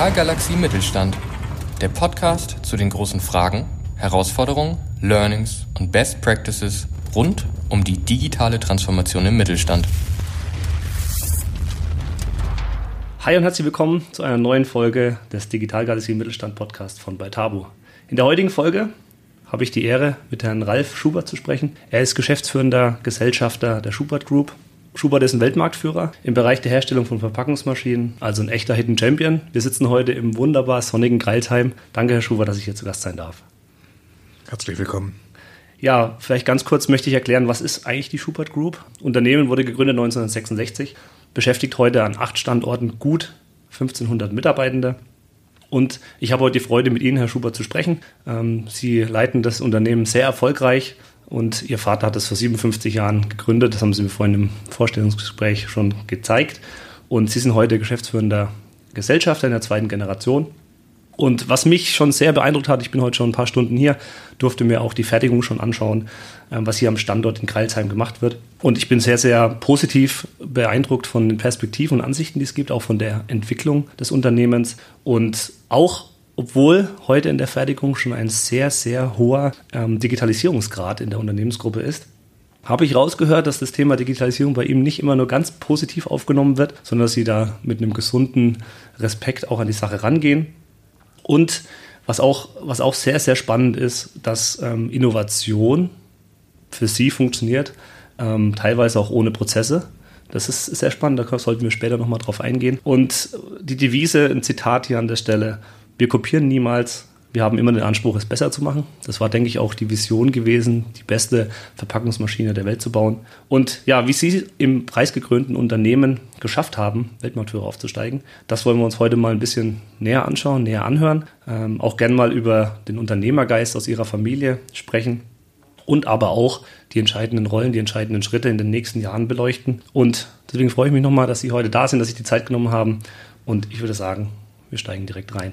Digitalgalaxie Mittelstand. Der Podcast zu den großen Fragen, Herausforderungen, Learnings und Best Practices rund um die digitale Transformation im Mittelstand. Hi und herzlich willkommen zu einer neuen Folge des Digitalgalaxie Mittelstand Podcast von Beitabo. In der heutigen Folge habe ich die Ehre, mit Herrn Ralf Schubert zu sprechen. Er ist geschäftsführender Gesellschafter der Schubert Group Schubert ist ein Weltmarktführer im Bereich der Herstellung von Verpackungsmaschinen, also ein echter Hidden Champion. Wir sitzen heute im wunderbar sonnigen Greilsheim. Danke, Herr Schubert, dass ich hier zu Gast sein darf. Herzlich willkommen. Ja, vielleicht ganz kurz möchte ich erklären, was ist eigentlich die Schubert Group? Unternehmen wurde gegründet 1966, beschäftigt heute an acht Standorten gut 1500 Mitarbeitende. Und ich habe heute die Freude, mit Ihnen, Herr Schubert, zu sprechen. Ähm, Sie leiten das Unternehmen sehr erfolgreich und ihr Vater hat es vor 57 Jahren gegründet. Das haben sie mir vorhin im Vorstellungsgespräch schon gezeigt. Und sie sind heute geschäftsführender Gesellschafter in der zweiten Generation. Und was mich schon sehr beeindruckt hat, ich bin heute schon ein paar Stunden hier, durfte mir auch die Fertigung schon anschauen, ähm, was hier am Standort in Kreilsheim gemacht wird. Und ich bin sehr, sehr positiv beeindruckt von den Perspektiven und Ansichten, die es gibt, auch von der Entwicklung des Unternehmens und auch obwohl heute in der Fertigung schon ein sehr, sehr hoher ähm, Digitalisierungsgrad in der Unternehmensgruppe ist, habe ich rausgehört, dass das Thema Digitalisierung bei ihm nicht immer nur ganz positiv aufgenommen wird, sondern dass sie da mit einem gesunden Respekt auch an die Sache rangehen. Und was auch, was auch sehr, sehr spannend ist, dass ähm, Innovation für sie funktioniert, ähm, teilweise auch ohne Prozesse. Das ist sehr spannend, da sollten wir später nochmal drauf eingehen. Und die Devise, ein Zitat hier an der Stelle, wir kopieren niemals. Wir haben immer den Anspruch, es besser zu machen. Das war, denke ich, auch die Vision gewesen, die beste Verpackungsmaschine der Welt zu bauen. Und ja, wie Sie im preisgekrönten Unternehmen geschafft haben, Weltmarktführer aufzusteigen, das wollen wir uns heute mal ein bisschen näher anschauen, näher anhören. Ähm, auch gern mal über den Unternehmergeist aus Ihrer Familie sprechen und aber auch die entscheidenden Rollen, die entscheidenden Schritte in den nächsten Jahren beleuchten. Und deswegen freue ich mich nochmal, dass Sie heute da sind, dass Sie die Zeit genommen haben. Und ich würde sagen, wir steigen direkt rein.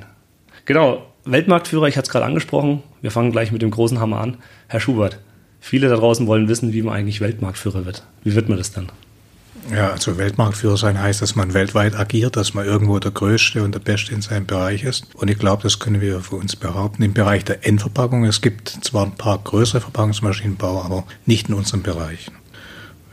Genau, Weltmarktführer, ich hatte es gerade angesprochen. Wir fangen gleich mit dem großen Hammer an. Herr Schubert, viele da draußen wollen wissen, wie man eigentlich Weltmarktführer wird. Wie wird man das dann? Ja, also Weltmarktführer sein heißt, dass man weltweit agiert, dass man irgendwo der Größte und der Beste in seinem Bereich ist. Und ich glaube, das können wir für uns behaupten. Im Bereich der Endverpackung, es gibt zwar ein paar größere Verpackungsmaschinenbauer, aber nicht in unserem Bereich.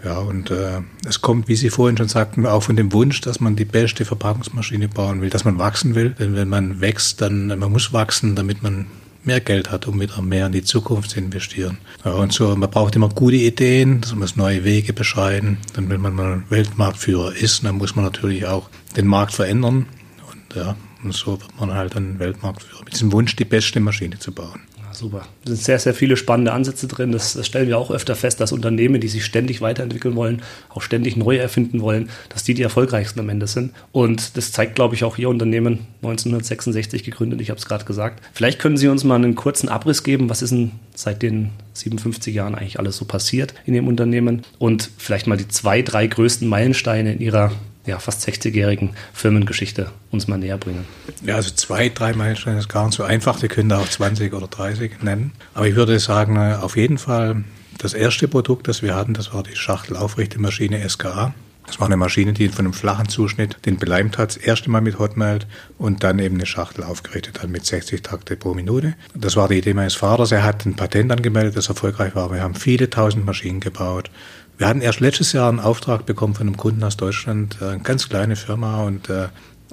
Ja, und äh, es kommt, wie Sie vorhin schon sagten, auch von dem Wunsch, dass man die beste Verpackungsmaschine bauen will, dass man wachsen will. Denn wenn man wächst, dann man muss wachsen, damit man mehr Geld hat, um wieder mehr in die Zukunft zu investieren. Ja, und so, man braucht immer gute Ideen, man muss neue Wege beschreiten. Dann, wenn man mal Weltmarktführer ist, dann muss man natürlich auch den Markt verändern. Und ja, und so wird man halt ein Weltmarktführer mit diesem Wunsch, die beste Maschine zu bauen super. Da sind sehr, sehr viele spannende Ansätze drin. Das, das, stellen wir auch öfter fest, dass Unternehmen, die sich ständig weiterentwickeln wollen, auch ständig neu erfinden wollen, dass die die erfolgreichsten am Ende sind. Und das zeigt, glaube ich, auch Ihr Unternehmen 1966 gegründet. Ich habe es gerade gesagt. Vielleicht können Sie uns mal einen kurzen Abriss geben. Was ist denn seit den 57 Jahren eigentlich alles so passiert in Ihrem Unternehmen? Und vielleicht mal die zwei, drei größten Meilensteine in Ihrer ja, fast 60-jährigen Firmengeschichte uns mal näher bringen. Ja, also zwei, drei Meilensteine ist gar nicht so einfach. Die können da auch 20 oder 30 nennen. Aber ich würde sagen, äh, auf jeden Fall das erste Produkt, das wir hatten, das war die Schachtelaufrichte Maschine SKA. Das war eine Maschine, die von einem flachen Zuschnitt den beleimt hat, das erste Mal mit Hotmelt und dann eben eine Schachtel aufgerichtet hat mit 60 Takte pro Minute. Das war die Idee meines Vaters. Er hat ein Patent angemeldet, das erfolgreich war. Wir haben viele tausend Maschinen gebaut. Wir hatten erst letztes Jahr einen Auftrag bekommen von einem Kunden aus Deutschland, äh, eine ganz kleine Firma und äh,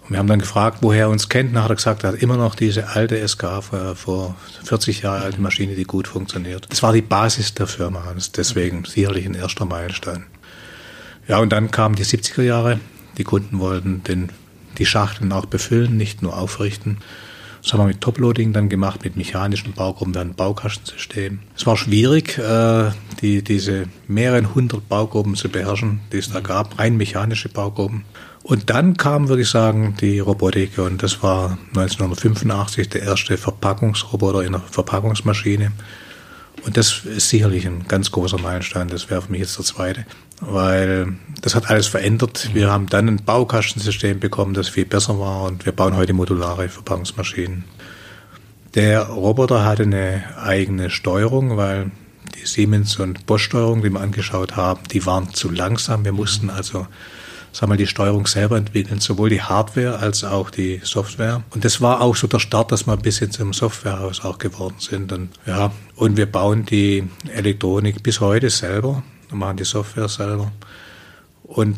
wir haben dann gefragt, woher er uns kennt. Dann hat er gesagt, er hat immer noch diese alte SK vor, vor 40 Jahren alte Maschine, die gut funktioniert. Das war die Basis der Firma. Deswegen sicherlich ein erster Meilenstein. Ja, und dann kamen die 70er Jahre. Die Kunden wollten den, die Schachteln auch befüllen, nicht nur aufrichten. Das haben wir mit Toploading dann gemacht, mit mechanischen Baugruppen, dann Baukastensystem. Es war schwierig, äh, die, diese mehreren hundert Baugruppen zu beherrschen, die es da gab, rein mechanische Baugruppen. Und dann kam, würde ich sagen, die Robotik und das war 1985 der erste Verpackungsroboter in einer Verpackungsmaschine. Und das ist sicherlich ein ganz großer Meilenstein, das wäre für mich jetzt der zweite, weil das hat alles verändert. Wir haben dann ein Baukastensystem bekommen, das viel besser war und wir bauen heute modulare Verpackungsmaschinen. Der Roboter hatte eine eigene Steuerung, weil die Siemens- und Bosch-Steuerung, die wir angeschaut haben, die waren zu langsam. Wir mussten also sagen wir, die Steuerung selber entwickeln, sowohl die Hardware als auch die Software. Und das war auch so der Start, dass wir ein bisschen zum Softwarehaus auch geworden sind. Und, ja, und wir bauen die Elektronik bis heute selber, machen die Software selber. Und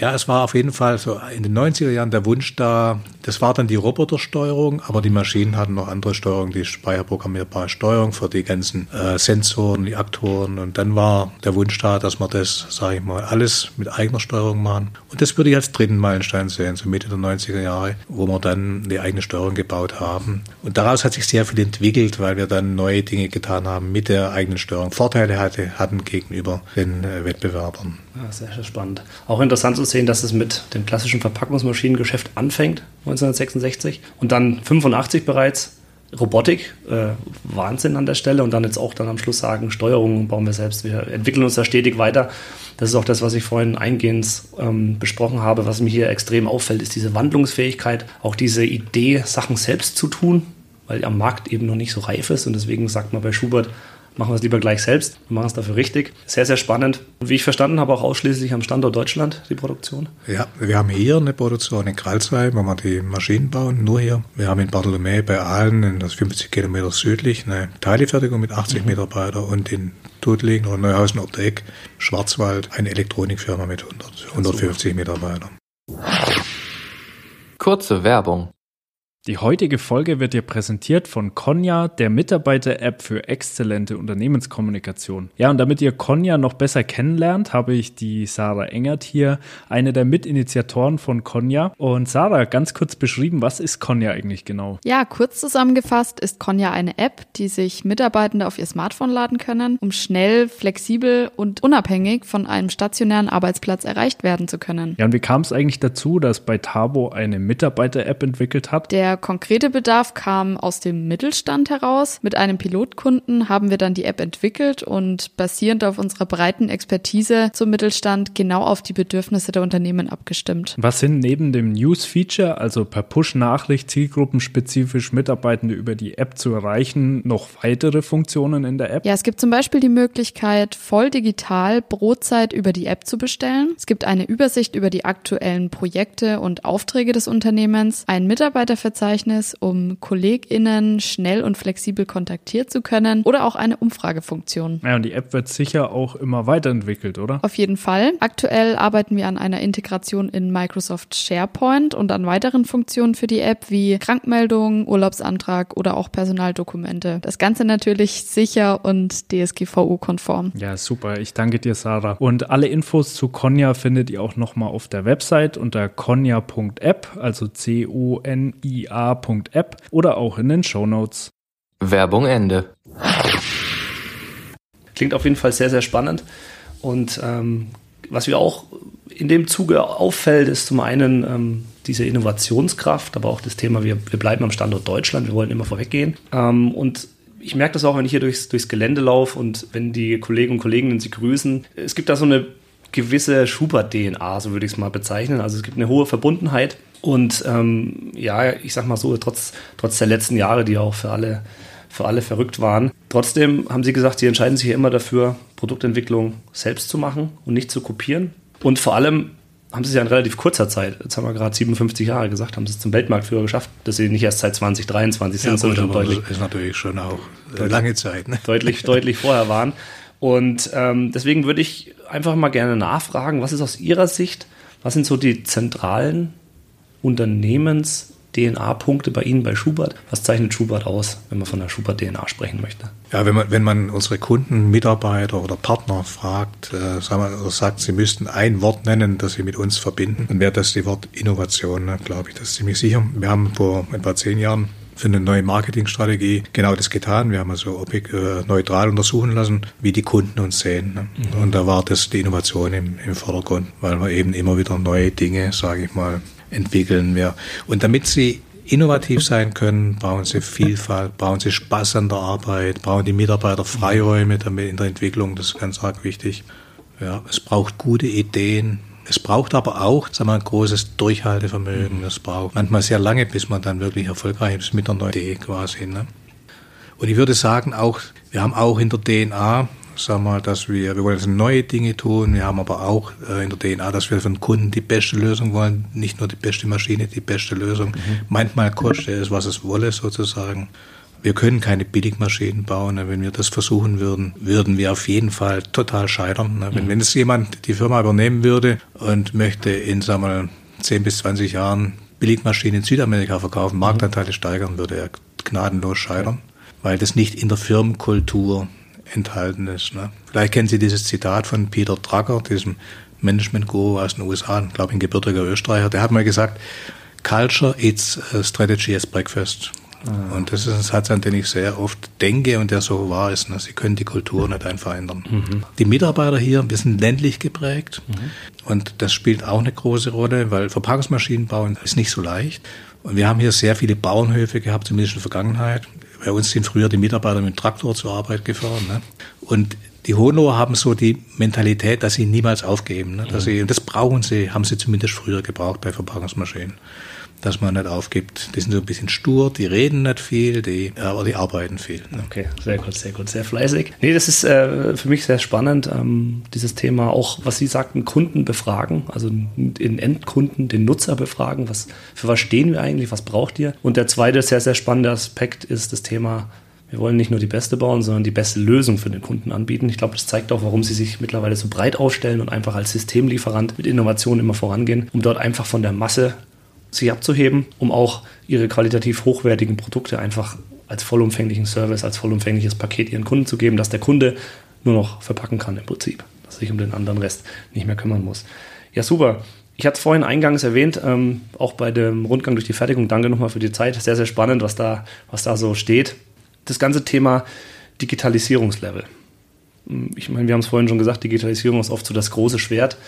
ja, es war auf jeden Fall so in den 90er Jahren der Wunsch da, das war dann die Robotersteuerung, aber die Maschinen hatten noch andere Steuerung, die speicherprogrammierbare Steuerung für die ganzen äh, Sensoren, die Aktoren. Und dann war der Wunsch da, dass wir das, sage ich mal, alles mit eigener Steuerung machen. Und das würde ich als dritten Meilenstein sehen, so Mitte der 90er Jahre, wo wir dann die eigene Steuerung gebaut haben. Und daraus hat sich sehr viel entwickelt, weil wir dann neue Dinge getan haben mit der eigenen Steuerung. Vorteile hatte, hatten gegenüber den äh, Wettbewerbern. Ja, sehr, sehr spannend. Auch interessant zu sehen, dass es mit dem klassischen Verpackungsmaschinengeschäft anfängt, 1966, und dann 85 bereits Robotik, äh, Wahnsinn an der Stelle und dann jetzt auch dann am Schluss sagen, Steuerung bauen wir selbst. Wir entwickeln uns da stetig weiter. Das ist auch das, was ich vorhin eingehend ähm, besprochen habe. Was mir hier extrem auffällt, ist diese Wandlungsfähigkeit, auch diese Idee, Sachen selbst zu tun, weil am Markt eben noch nicht so reif ist und deswegen sagt man bei Schubert, machen wir es lieber gleich selbst und machen es dafür richtig. Sehr, sehr spannend. Und wie ich verstanden habe, auch ausschließlich am Standort Deutschland die Produktion. Ja, wir haben hier eine Produktion in Kralsheim, wo wir die Maschinen bauen, nur hier. Wir haben in Bartholomä bei Aalen, das 50 Kilometer südlich, eine Teilefertigung mit 80 mhm. Mitarbeitern und in Tudlingen oder Neuhausen ob der Eck, Schwarzwald, eine Elektronikfirma mit 100, 150 Mitarbeitern. Kurze Werbung. Die heutige Folge wird dir präsentiert von Konja, der Mitarbeiter-App für exzellente Unternehmenskommunikation. Ja, und damit ihr Konja noch besser kennenlernt, habe ich die Sarah Engert hier, eine der Mitinitiatoren von Konja. Und Sarah, ganz kurz beschrieben, was ist Konja eigentlich genau? Ja, kurz zusammengefasst ist Konja eine App, die sich Mitarbeitende auf ihr Smartphone laden können, um schnell, flexibel und unabhängig von einem stationären Arbeitsplatz erreicht werden zu können. Ja, und wie kam es eigentlich dazu, dass bei Tabo eine Mitarbeiter-App entwickelt hat? Der der konkrete Bedarf kam aus dem Mittelstand heraus. Mit einem Pilotkunden haben wir dann die App entwickelt und basierend auf unserer breiten Expertise zum Mittelstand genau auf die Bedürfnisse der Unternehmen abgestimmt. Was sind neben dem News-Feature, also per Push-Nachricht zielgruppenspezifisch Mitarbeitende über die App zu erreichen, noch weitere Funktionen in der App? Ja, es gibt zum Beispiel die Möglichkeit, voll digital Brotzeit über die App zu bestellen. Es gibt eine Übersicht über die aktuellen Projekte und Aufträge des Unternehmens, ein Mitarbeiterverzeichnis Verzeichnis, um KollegInnen schnell und flexibel kontaktiert zu können oder auch eine Umfragefunktion. Ja, und die App wird sicher auch immer weiterentwickelt, oder? Auf jeden Fall. Aktuell arbeiten wir an einer Integration in Microsoft SharePoint und an weiteren Funktionen für die App wie Krankmeldung, Urlaubsantrag oder auch Personaldokumente. Das Ganze natürlich sicher und DSGVO-konform. Ja, super. Ich danke dir, Sarah. Und alle Infos zu Konya findet ihr auch nochmal auf der Website unter konya.app, also C-O-N-I ia.app oder auch in den Show Notes. Werbung Ende. Klingt auf jeden Fall sehr, sehr spannend. Und ähm, was mir auch in dem Zuge auffällt, ist zum einen ähm, diese Innovationskraft, aber auch das Thema, wir, wir bleiben am Standort Deutschland, wir wollen immer vorweggehen. Ähm, und ich merke das auch, wenn ich hier durchs, durchs Gelände laufe und wenn die Kollegen und Kolleginnen sie grüßen. Es gibt da so eine gewisse Schubert-DNA, so würde ich es mal bezeichnen. Also es gibt eine hohe Verbundenheit und ähm, ja, ich sag mal so, trotz, trotz der letzten Jahre, die auch für alle, für alle verrückt waren, trotzdem haben sie gesagt, sie entscheiden sich ja immer dafür, Produktentwicklung selbst zu machen und nicht zu kopieren. Und vor allem haben sie es ja in relativ kurzer Zeit, jetzt haben wir gerade 57 Jahre gesagt, haben sie es zum Weltmarktführer geschafft, dass sie nicht erst seit 2023 sind, ja, sondern deutlich. Das ist natürlich schon auch deutlich, lange Zeit. Ne? Deutlich, deutlich vorher waren. Und ähm, deswegen würde ich einfach mal gerne nachfragen, was ist aus Ihrer Sicht, was sind so die zentralen Unternehmens- DNA-Punkte bei Ihnen bei Schubert? Was zeichnet Schubert aus, wenn man von der Schubert-DNA sprechen möchte? Ja, wenn man, wenn man unsere Kunden, Mitarbeiter oder Partner fragt, äh, sagen wir, oder sagt, sie müssten ein Wort nennen, das sie mit uns verbinden, dann wäre das die Wort Innovation, ne, glaube ich, das ist ziemlich sicher. Wir haben vor etwa zehn Jahren für eine neue Marketingstrategie genau das getan. Wir haben also äh, neutral untersuchen lassen, wie die Kunden uns sehen. Ne? Mhm. Und da war das die Innovation im, im Vordergrund, weil wir eben immer wieder neue Dinge, sage ich mal, entwickeln wir. Und damit sie innovativ sein können, brauchen sie Vielfalt, brauchen sie Spaß an der Arbeit, brauchen die Mitarbeiter Freiräume damit in der Entwicklung, das ist ganz arg wichtig. Ja, es braucht gute Ideen. Es braucht aber auch, sagen wir, ein großes Durchhaltevermögen. Es braucht manchmal sehr lange, bis man dann wirklich erfolgreich ist mit der neuen Idee quasi. Ne? Und ich würde sagen, auch, wir haben auch in der DNA sag mal, dass wir, wir wollen jetzt neue Dinge tun. Wir haben aber auch äh, in der DNA, dass wir für den Kunden die beste Lösung wollen. Nicht nur die beste Maschine, die beste Lösung. Mhm. Manchmal kostet es, was es wolle, sozusagen. Wir können keine Billigmaschinen bauen. Wenn wir das versuchen würden, würden wir auf jeden Fall total scheitern. Wenn, mhm. wenn es jemand die Firma übernehmen würde und möchte in, sagen wir, 10 bis 20 Jahren Billigmaschinen in Südamerika verkaufen, Marktanteile steigern, würde er gnadenlos scheitern, weil das nicht in der Firmenkultur enthalten ist. Ne? Vielleicht kennen Sie dieses Zitat von Peter Drucker, diesem Management-Guru aus den USA, glaube ich, ein gebürtiger Österreicher. Der hat mal gesagt, Culture eats strategy as breakfast. Ah. Und das ist ein Satz, an den ich sehr oft denke und der so wahr ist. Ne? Sie können die Kultur nicht einfach ändern. Mhm. Die Mitarbeiter hier, wir sind ländlich geprägt mhm. und das spielt auch eine große Rolle, weil Verpackungsmaschinen bauen ist nicht so leicht. Und wir haben hier sehr viele Bauernhöfe gehabt, zumindest in der Vergangenheit. Bei uns sind früher die Mitarbeiter mit dem Traktor zur Arbeit gefahren. Ne? Und die Hohenloher haben so die Mentalität, dass sie niemals aufgeben. Ne? Dass sie, und das brauchen sie, haben sie zumindest früher gebraucht bei Verpackungsmaschinen dass man nicht aufgibt. Die sind so ein bisschen stur, die reden nicht viel, die, aber die arbeiten viel. Ne? Okay, sehr gut, sehr gut, sehr fleißig. Nee, das ist äh, für mich sehr spannend, ähm, dieses Thema auch, was Sie sagten, Kunden befragen, also den Endkunden, den Nutzer befragen, was, für was stehen wir eigentlich, was braucht ihr? Und der zweite sehr, sehr spannende Aspekt ist das Thema wir wollen nicht nur die beste bauen, sondern die beste Lösung für den Kunden anbieten. Ich glaube, das zeigt auch, warum sie sich mittlerweile so breit aufstellen und einfach als Systemlieferant mit Innovationen immer vorangehen, um dort einfach von der Masse sich abzuheben, um auch ihre qualitativ hochwertigen Produkte einfach als vollumfänglichen Service, als vollumfängliches Paket ihren Kunden zu geben, dass der Kunde nur noch verpacken kann im Prinzip, dass sich um den anderen Rest nicht mehr kümmern muss. Ja, super. Ich hatte es vorhin eingangs erwähnt, ähm, auch bei dem Rundgang durch die Fertigung. Danke nochmal für die Zeit. Sehr, sehr spannend, was da, was da so steht. Das ganze Thema Digitalisierungslevel. Ich meine, wir haben es vorhin schon gesagt, Digitalisierung ist oft so das große Schwert,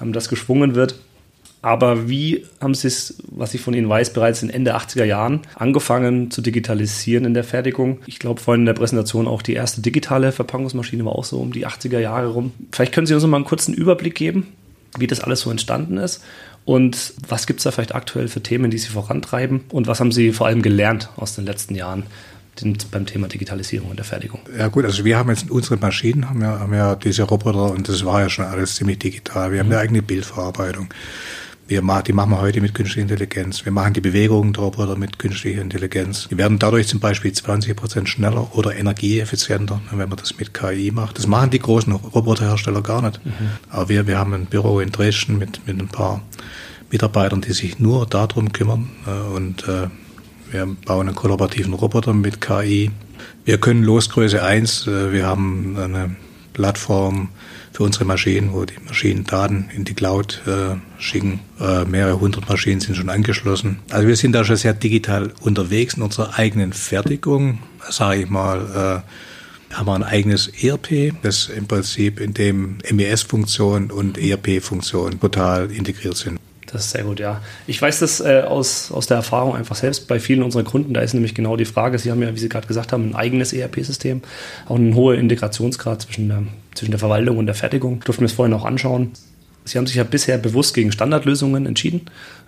ähm, das geschwungen wird. Aber wie haben Sie es, was ich von Ihnen weiß, bereits in Ende 80er Jahren angefangen zu digitalisieren in der Fertigung? Ich glaube, vorhin in der Präsentation auch die erste digitale Verpackungsmaschine war auch so um die 80er Jahre rum. Vielleicht können Sie uns noch mal einen kurzen Überblick geben, wie das alles so entstanden ist und was gibt es da vielleicht aktuell für Themen, die Sie vorantreiben und was haben Sie vor allem gelernt aus den letzten Jahren? beim Thema Digitalisierung in der Fertigung. Ja gut, also wir haben jetzt unsere Maschinen, haben ja, haben ja diese Roboter und das war ja schon alles ziemlich digital. Wir haben mhm. eine eigene Bildverarbeitung. Wir machen, die machen wir heute mit künstlicher Intelligenz. Wir machen die Bewegungen der Roboter mit künstlicher Intelligenz. Die werden dadurch zum Beispiel 20 Prozent schneller oder energieeffizienter, wenn man das mit KI macht. Das machen die großen Roboterhersteller gar nicht. Mhm. Aber wir, wir haben ein Büro in Dresden mit, mit ein paar Mitarbeitern, die sich nur darum kümmern. Äh, und äh, wir bauen einen kollaborativen Roboter mit KI. Wir können Losgröße 1, äh, wir haben eine Plattform, für unsere Maschinen, wo die Maschinen Daten in die Cloud äh, schicken. Äh, mehrere hundert Maschinen sind schon angeschlossen. Also wir sind da schon sehr digital unterwegs in unserer eigenen Fertigung, sage ich mal. Äh, haben wir ein eigenes ERP, das im Prinzip in dem MES-Funktion und ERP-Funktion total integriert sind. Das ist sehr gut, ja. Ich weiß das äh, aus, aus der Erfahrung einfach selbst bei vielen unserer Kunden. Da ist nämlich genau die Frage, sie haben ja, wie Sie gerade gesagt haben, ein eigenes ERP-System, auch einen hohen Integrationsgrad zwischen der, zwischen der Verwaltung und der Fertigung. Durften wir es vorhin auch anschauen. Sie haben sich ja bisher bewusst gegen Standardlösungen entschieden.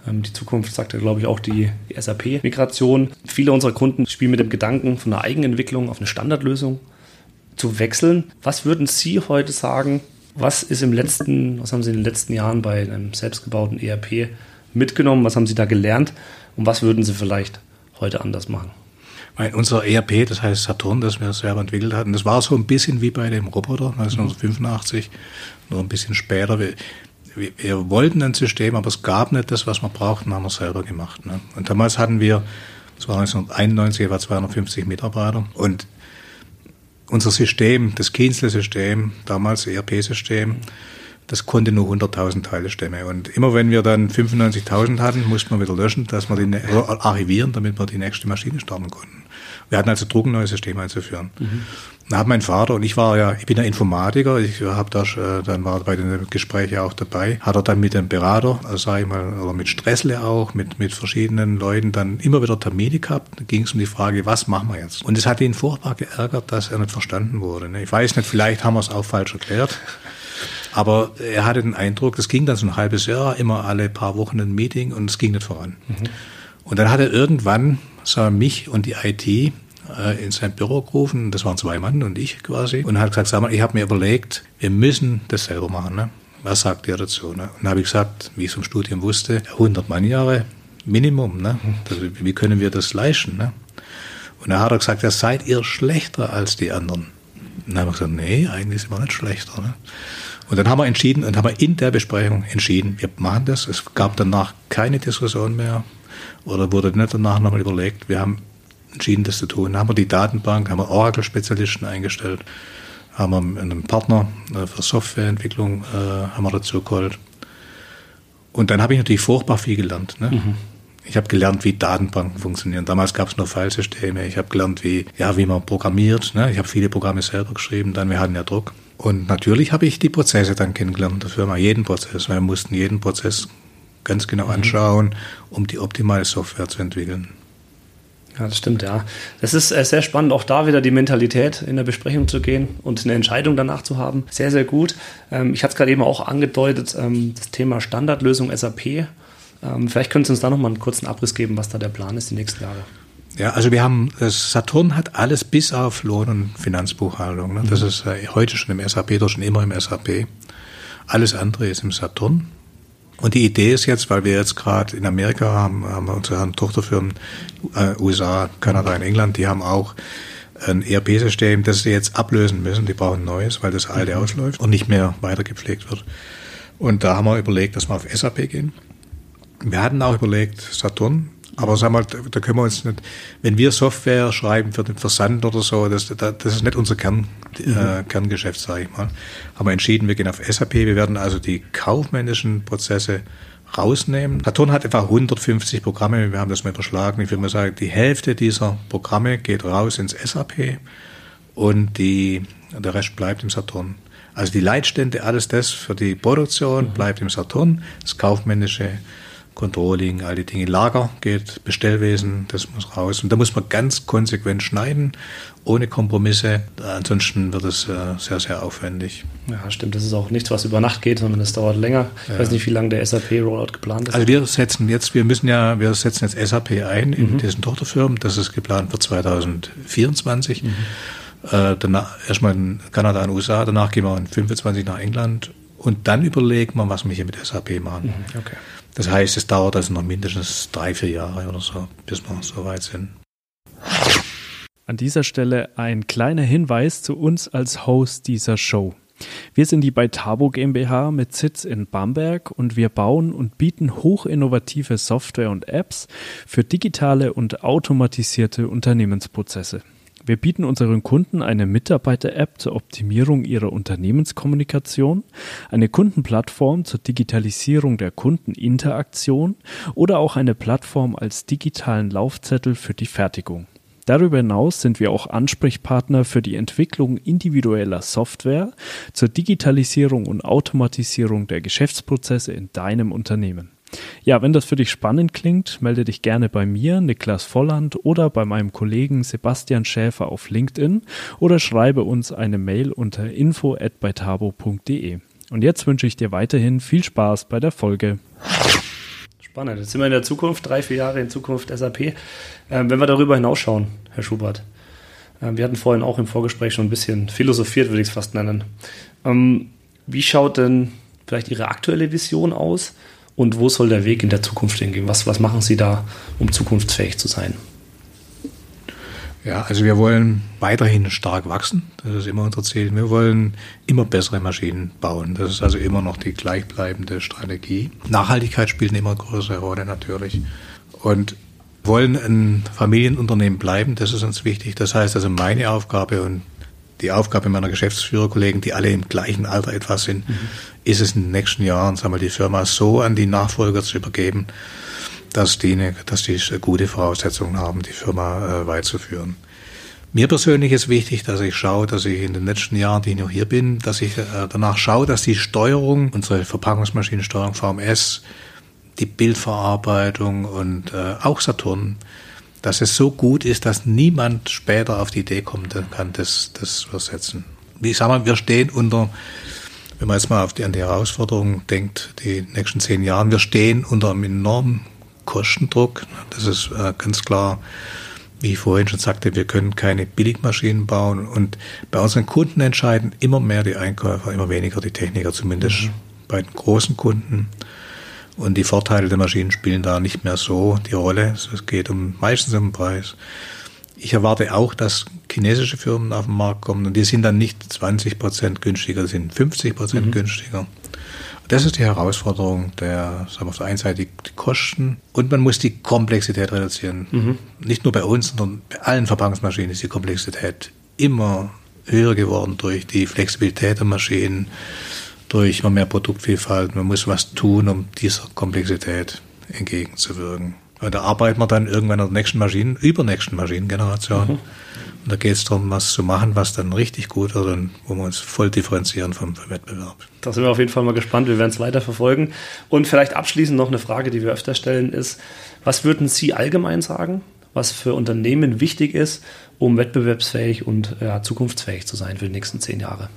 Ähm, die Zukunft sagt ja, glaube ich, auch die, SAP-Migration. Viele unserer Kunden spielen mit dem Gedanken von einer Eigenentwicklung auf eine Standardlösung zu wechseln. Was würden Sie heute sagen, was ist im letzten, was haben Sie in den letzten Jahren bei einem selbstgebauten ERP mitgenommen? Was haben Sie da gelernt? Und was würden Sie vielleicht heute anders machen? Weil unser ERP, das heißt Saturn, das wir selber entwickelt hatten, das war so ein bisschen wie bei dem Roboter 1985, nur ein bisschen später. Wir, wir, wollten ein System, aber es gab nicht das, was wir brauchten, haben wir selber gemacht. Ne? Und damals hatten wir, das war 1991, etwa 250 Mitarbeiter und unser System, das Kienzle-System, damals ERP-System, das konnte nur 100.000 Teile stemmen. Und immer wenn wir dann 95.000 hatten, mussten wir wieder löschen, dass wir die ne-, archivieren, damit wir die nächste Maschine starten konnten. Wir hatten also Druck, ein neues System einzuführen. Mhm. Dann hat mein Vater, und ich war ja, ich bin ja Informatiker, ich habe da, äh, dann war bei den Gesprächen auch dabei, hat er dann mit dem Berater, also sag ich mal, oder mit Stressle auch, mit, mit verschiedenen Leuten dann immer wieder Termine gehabt. Da ging es um die Frage, was machen wir jetzt? Und es hat ihn furchtbar geärgert, dass er nicht verstanden wurde. Ne? Ich weiß nicht, vielleicht haben wir es auch falsch erklärt. Aber er hatte den Eindruck, das ging dann so ein halbes Jahr, immer alle paar Wochen ein Meeting und es ging nicht voran. Mhm. Und dann hat er irgendwann, sah mich und die IT äh, in sein Büro gerufen, das waren zwei Mann und ich quasi, und hat gesagt, sag mal, ich habe mir überlegt, wir müssen das selber machen. Ne? Was sagt ihr dazu? Ne? Und habe ich gesagt, wie ich es im Studium wusste, 100 Mannjahre Minimum. Ne? Das, wie können wir das leisten? Ne? Und dann hat er gesagt, ja, seid ihr schlechter als die anderen? Und dann haben wir gesagt, nee, eigentlich sind wir nicht schlechter. Ne? Und dann haben wir entschieden und haben wir in der Besprechung entschieden, wir machen das. Es gab danach keine Diskussion mehr oder wurde nicht danach nochmal überlegt. Wir haben entschieden, das zu tun. Dann haben wir die Datenbank, haben wir Oracle-Spezialisten eingestellt, haben wir einen Partner äh, für Softwareentwicklung äh, haben wir dazu geholt. Und dann habe ich natürlich furchtbar viel gelernt. Ne? Mhm. Ich habe gelernt, wie Datenbanken funktionieren. Damals gab es nur Filesysteme. Ich habe gelernt, wie, ja, wie man programmiert. Ne? Ich habe viele Programme selber geschrieben. Dann wir hatten ja Druck. Und natürlich habe ich die Prozesse dann kennengelernt der Firma, jeden Prozess. Wir mussten jeden Prozess ganz genau mhm. anschauen, um die optimale Software zu entwickeln. Ja, das stimmt, ja. Das ist äh, sehr spannend, auch da wieder die Mentalität in der Besprechung zu gehen und eine Entscheidung danach zu haben. Sehr, sehr gut. Ähm, ich hatte es gerade eben auch angedeutet, ähm, das Thema Standardlösung SAP. Ähm, vielleicht können Sie uns da nochmal einen kurzen Abriss geben, was da der Plan ist die nächsten Jahre. Ja, also wir haben, Saturn hat alles bis auf Lohn- und Finanzbuchhaltung. Ne? Das mhm. ist äh, heute schon im SAP, doch schon immer im SAP. Alles andere ist im Saturn. Und die Idee ist jetzt, weil wir jetzt gerade in Amerika haben, haben wir unsere Tochterfirmen, äh, USA, Kanada und England, die haben auch ein ERP-System, das sie jetzt ablösen müssen. Die brauchen ein neues, weil das alte mhm. ausläuft und nicht mehr weitergepflegt wird. Und da haben wir überlegt, dass wir auf SAP gehen. Wir hatten auch überlegt, Saturn, aber sag mal, da können wir uns nicht, wenn wir Software schreiben für den Versand oder so, das, das ist nicht unser Kern, äh, mhm. Kerngeschäft, sage ich mal. Haben wir entschieden, wir gehen auf SAP, wir werden also die kaufmännischen Prozesse rausnehmen. Saturn hat etwa 150 Programme, wir haben das mal überschlagen. Ich würde mal sagen, die Hälfte dieser Programme geht raus ins SAP und die, der Rest bleibt im Saturn. Also die Leitstände, alles das für die Produktion mhm. bleibt im Saturn, das kaufmännische Controlling, all die Dinge. Lager geht, Bestellwesen, das muss raus. Und da muss man ganz konsequent schneiden, ohne Kompromisse. Ansonsten wird es äh, sehr, sehr aufwendig. Ja, stimmt. Das ist auch nichts, was über Nacht geht, sondern es dauert länger. Ich ja. weiß nicht, wie lange der SAP-Rollout geplant ist. Also wir setzen jetzt, wir müssen ja, wir setzen jetzt SAP ein in mhm. diesen Tochterfirmen. Das ist geplant für 2024. Mhm. Äh, danach erstmal in Kanada und USA, danach gehen wir in 25 nach England und dann überlegen wir, was wir hier mit SAP machen. Mhm. Okay. Das heißt, es dauert also noch mindestens drei, vier Jahre oder so, bis wir so weit sind. An dieser Stelle ein kleiner Hinweis zu uns als Host dieser Show. Wir sind die bei Tabo GmbH mit Sitz in Bamberg und wir bauen und bieten hochinnovative Software und Apps für digitale und automatisierte Unternehmensprozesse. Wir bieten unseren Kunden eine Mitarbeiter-App zur Optimierung ihrer Unternehmenskommunikation, eine Kundenplattform zur Digitalisierung der Kundeninteraktion oder auch eine Plattform als digitalen Laufzettel für die Fertigung. Darüber hinaus sind wir auch Ansprechpartner für die Entwicklung individueller Software zur Digitalisierung und Automatisierung der Geschäftsprozesse in deinem Unternehmen. Ja, wenn das für dich spannend klingt, melde dich gerne bei mir, Niklas Volland, oder bei meinem Kollegen Sebastian Schäfer auf LinkedIn oder schreibe uns eine Mail unter info@beitabo.de. Und jetzt wünsche ich dir weiterhin viel Spaß bei der Folge. Spannend. Jetzt sind wir in der Zukunft, drei, vier Jahre in Zukunft SAP. Ähm, wenn wir darüber hinausschauen, Herr Schubert, ähm, wir hatten vorhin auch im Vorgespräch schon ein bisschen philosophiert, würde ich es fast nennen. Ähm, wie schaut denn vielleicht Ihre aktuelle Vision aus? Und wo soll der Weg in der Zukunft hingehen? Was, was machen Sie da, um zukunftsfähig zu sein? Ja, also wir wollen weiterhin stark wachsen. Das ist immer unser Ziel. Wir wollen immer bessere Maschinen bauen. Das ist also immer noch die gleichbleibende Strategie. Nachhaltigkeit spielt eine immer größere Rolle natürlich. Und wollen ein Familienunternehmen bleiben, das ist uns wichtig. Das heißt also meine Aufgabe und die Aufgabe meiner Geschäftsführerkollegen, die alle im gleichen Alter etwas sind, mhm. ist es in den nächsten Jahren, sagen wir, die Firma so an die Nachfolger zu übergeben, dass die, eine, dass die gute Voraussetzungen haben, die Firma äh, weiterzuführen. Mir persönlich ist wichtig, dass ich schaue, dass ich in den letzten Jahren, die ich noch hier bin, dass ich äh, danach schaue, dass die Steuerung, unsere Verpackungsmaschinensteuerung VMS, die Bildverarbeitung und äh, auch Saturn, dass es so gut ist, dass niemand später auf die Idee kommen kann, das, das zu ersetzen. Wie ich sage mal, wir stehen unter, wenn man jetzt mal auf die, an die Herausforderung denkt, die nächsten zehn Jahren, wir stehen unter einem enormen Kostendruck. Das ist äh, ganz klar. wie ich vorhin schon sagte, wir können keine Billigmaschinen bauen und bei unseren Kunden entscheiden immer mehr die Einkäufer, immer weniger die Techniker, zumindest mhm. bei den großen Kunden. Und die Vorteile der Maschinen spielen da nicht mehr so die Rolle. Es geht um meistens um den Preis. Ich erwarte auch, dass chinesische Firmen auf den Markt kommen und die sind dann nicht 20 Prozent günstiger, sind 50 Prozent mhm. günstiger. Das ist die Herausforderung der, sagen wir auf der einen Seite die Kosten und man muss die Komplexität reduzieren. Mhm. Nicht nur bei uns, sondern bei allen Verpackungsmaschinen ist die Komplexität immer höher geworden durch die Flexibilität der Maschinen, durch immer mehr Produktvielfalt. Man muss was tun, um dieser Komplexität entgegenzuwirken. Und da arbeiten wir dann irgendwann an der nächsten Maschinen, übernächsten Maschinengeneration. Mhm. Und da geht es darum, was zu machen, was dann richtig gut wird und wo wir uns voll differenzieren vom, vom Wettbewerb. Da sind wir auf jeden Fall mal gespannt. Wir werden es weiter verfolgen. Und vielleicht abschließend noch eine Frage, die wir öfter stellen, ist, was würden Sie allgemein sagen, was für Unternehmen wichtig ist, um wettbewerbsfähig und ja, zukunftsfähig zu sein für die nächsten zehn Jahre?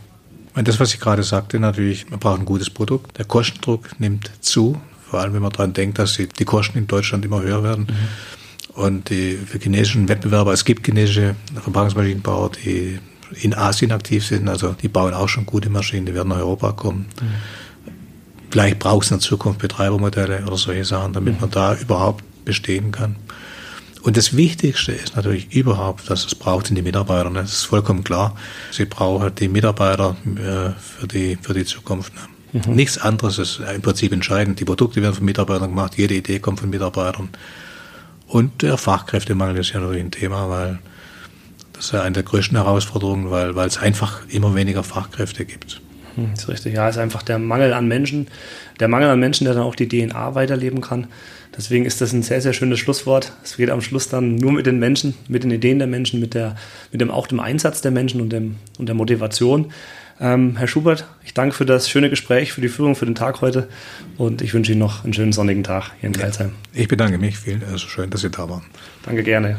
Das, was ich gerade sagte, natürlich, man braucht ein gutes Produkt. Der Kostendruck nimmt zu, vor allem wenn man daran denkt, dass die, die Kosten in Deutschland immer höher werden. Mhm. Und die, für chinesischen Wettbewerber, es gibt chinesische Verpackungsmaschinenbauer, die in Asien aktiv sind, also die bauen auch schon gute Maschinen, die werden nach Europa kommen. Mhm. Vielleicht braucht es in der Zukunft Betreibermodelle oder solche Sachen, damit mhm. man da überhaupt bestehen kann. Und das Wichtigste ist natürlich überhaupt, dass es braucht, sind die Mitarbeiter. Das ist vollkommen klar. Sie brauchen die Mitarbeiter äh, für, die, für die Zukunft. Ne? Mhm. Nichts anderes ist im Prinzip entscheidend. Die Produkte werden von Mitarbeitern gemacht, jede Idee kommt von Mitarbeitern. Und der Fachkräftemangel ist ja natürlich ein Thema, weil das ist ja eine der größten Herausforderungen, weil, weil es einfach immer weniger Fachkräfte gibt. Hm, das ist richtig. Ja, es ist einfach der Mangel an Menschen, der Mangel an Menschen, der dann auch die DNA weiterleben kann. Deswegen ist das ein sehr, sehr schönes Schlusswort. Es geht am Schluss dann nur mit den Menschen, mit den Ideen der Menschen, mit, der, mit dem auch dem Einsatz der Menschen und, dem, und der Motivation. Ähm, Herr Schubert, ich danke für das schöne Gespräch, für die Führung, für den Tag heute und ich wünsche Ihnen noch einen schönen sonnigen Tag hier in Kreilsheim. Ich bedanke mich. Vielen, also schön, dass Sie da waren. Danke gerne.